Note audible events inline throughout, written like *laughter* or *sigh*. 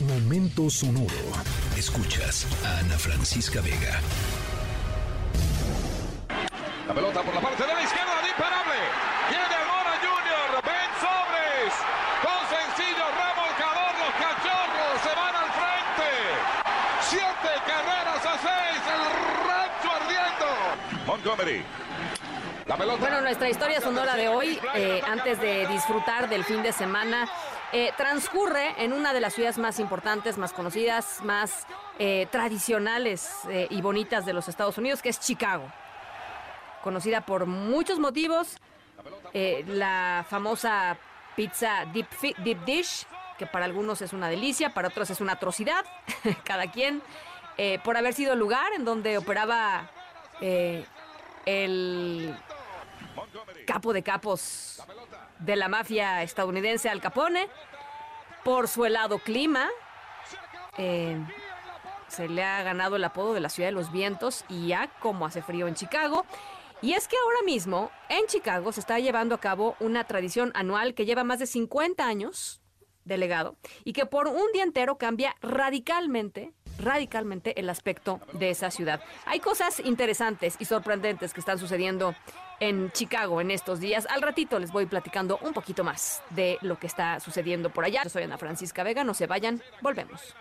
Momento sonoro. Escuchas a Ana Francisca Vega. La pelota por la parte de la izquierda, imparable. Viene Mora Junior, Ben Sobres. Con sencillo remolcador, los cachorros se van al frente. Siete carreras a seis, el rancho ardiendo. Montgomery. La pelota. Bueno, nuestra historia sonora de hoy, eh, antes de disfrutar del fin de semana, eh, transcurre en una de las ciudades más importantes, más conocidas, más eh, tradicionales eh, y bonitas de los Estados Unidos, que es Chicago. Conocida por muchos motivos, la famosa pizza deep, deep dish, que para algunos es una delicia, para otros es una atrocidad, *laughs* cada quien, por haber sido el lugar en donde operaba el capo de capos de la mafia estadounidense Al Capone, por su helado clima. eh, se le ha ganado el apodo de la ciudad de los vientos y ya como hace frío en Chicago. Y es que ahora mismo en Chicago se está llevando a cabo una tradición anual que lleva más de 50 años de legado y que por un día entero cambia radicalmente, radicalmente el aspecto de esa ciudad. Hay cosas interesantes y sorprendentes que están sucediendo en Chicago en estos días. Al ratito les voy platicando un poquito más de lo que está sucediendo por allá. Yo soy Ana Francisca Vega, no se vayan, volvemos.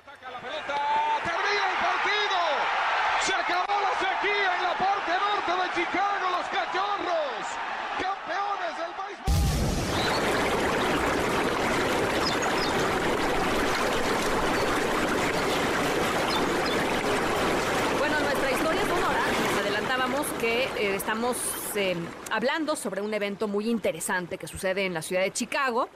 Se acabó la sequía en la parte norte de Chicago, los cachorros. Campeones del béisbol. Bueno, nuestra historia sonora, les adelantábamos eh, estamos eh, hablando sobre un evento muy interesante que sucede en la ciudad de Chicago.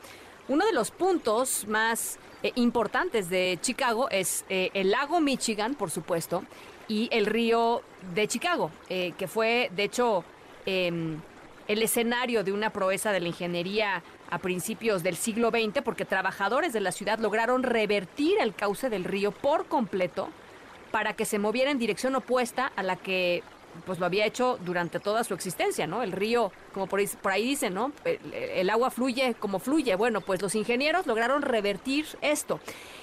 Uno de los puntos más eh, importantes de Chicago es eh, el lago Michigan, por supuesto, y el río de Chicago, que fue, de hecho, em, el escenario de una proeza de la ingeniería a principios del siglo XX, porque trabajadores de la ciudad lograron revertir el cauce del río por completo para que se moviera en dirección opuesta a la que pues lo había hecho durante toda su existencia, ¿no? El río, como por ahí, dicen, ¿no? El agua fluye como fluye. Bueno, pues los ingenieros lograron revertir esto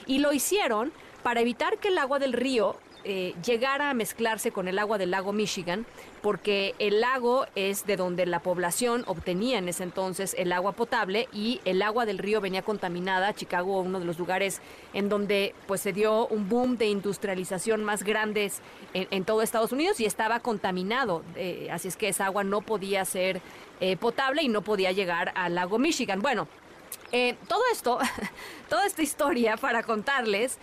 y lo hicieron para evitar que el agua del río eh, llegara a mezclarse con el agua del lago Michigan, porque el lago es de donde la población obtenía en ese entonces el agua potable y el agua del río venía contaminada. Chicago, uno de los lugares en donde pues se dio un boom de industrialización más grandes en, todo Estados Unidos y estaba contaminado, eh, así es que esa agua no podía ser eh, potable y no podía llegar al lago Michigan. Bueno, eh, todo esto, *laughs* toda esta historia para contarles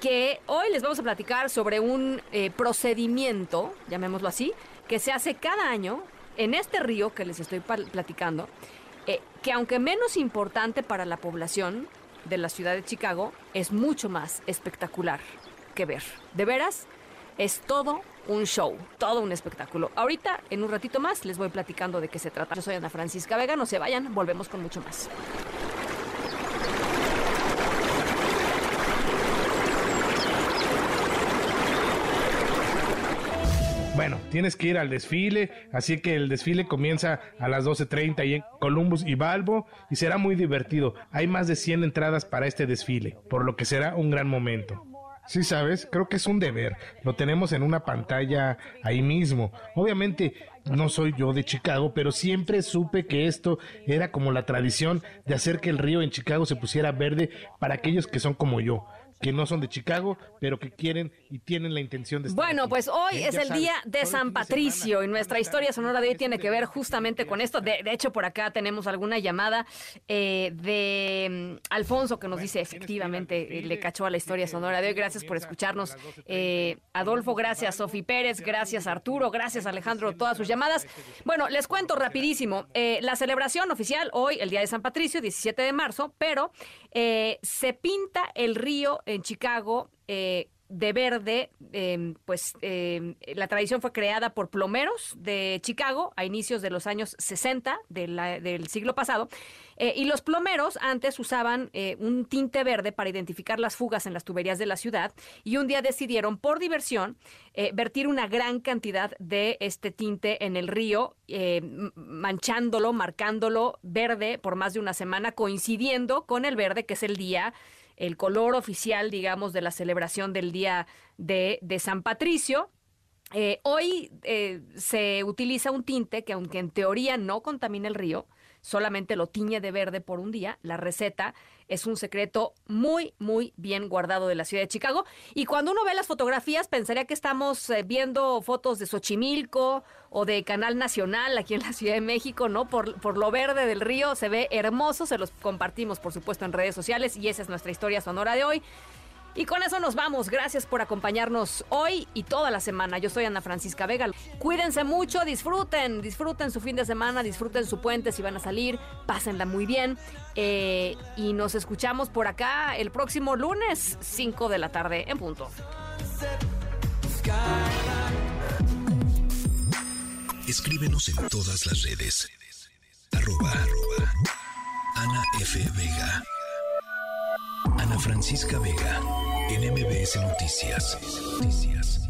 que hoy les vamos a platicar sobre un eh, procedimiento, llamémoslo así, que se hace cada año en este río que les estoy platicando, eh, que aunque menos importante para la población de la ciudad de Chicago, es mucho más espectacular que ver. De veras, es todo un show, todo un espectáculo. Ahorita, en un ratito más, les voy platicando de qué se trata. Yo soy Ana Francisca Vega, no se vayan, volvemos con mucho más. Bueno, tienes que ir al desfile, así que el desfile comienza a las 12.30 y en Columbus y Balbo y será muy divertido. Hay más de 100 entradas para este desfile, por lo que será un gran momento. Sí, sabes, creo que es un deber. Lo tenemos en una pantalla ahí mismo. Obviamente no soy yo de Chicago, pero siempre supe que esto era como la tradición de hacer que el río en Chicago se pusiera verde para aquellos que son como yo, que no son de Chicago, pero que quieren y tienen la intención de estar Bueno, aquí. pues hoy ¿Eh? es Ya el sabes, día de San de Patricio y nuestra historia sonora de hoy tiene que ver justamente con esto. De, de hecho, por acá tenemos alguna llamada eh, de mm, Alfonso que nos dice efectivamente eh, le cachó a la historia sonora de hoy. Gracias por escucharnos. Eh, Adolfo, gracias. Sofi Pérez, gracias Arturo, gracias Alejandro, todas sus llamadas. Bueno, les cuento rapidísimo. Eh, la celebración oficial hoy, el día de San Patricio, 17 de marzo, pero eh, se pinta el río en Chicago. eh, de verde, eh, pues eh, la tradición fue creada por plomeros de Chicago a inicios de los años 60 de la- del siglo pasado. Eh, y los plomeros antes usaban eh, un tinte verde para identificar las fugas en las tuberías de la ciudad y un día decidieron, por diversión, vertir una gran cantidad de este tinte en el río, manchándolo, marcándolo verde por más de una semana, coincidiendo con el verde, que es el día el color oficial, digamos, de la celebración del Día de, de San Patricio. Eh, hoy eh, se utiliza un tinte que aunque en teoría no contamina el río, solamente lo tiñe de verde por un día. La receta es un secreto muy, muy bien guardado de la ciudad de Chicago. Y cuando uno ve las fotografías, pensaría que estamos eh, viendo fotos de Xochimilco o de Canal Nacional aquí en la Ciudad de México, ¿no? Por, por lo verde del río, se ve hermoso, se los compartimos, por supuesto, en redes sociales y esa es nuestra historia sonora de hoy. Y con eso nos vamos. Gracias por acompañarnos hoy y toda la semana. Yo soy Ana Francisca Vega. Cuídense mucho, disfruten, disfruten su fin de semana, disfruten su puente si van a salir, pásenla muy bien. Eh, y nos escuchamos por acá el próximo lunes, 5 de la tarde en punto. Escríbenos en todas las redes. Arroba, arroba Ana F. Vega. Ana Francisca Vega, en Noticias. Noticias.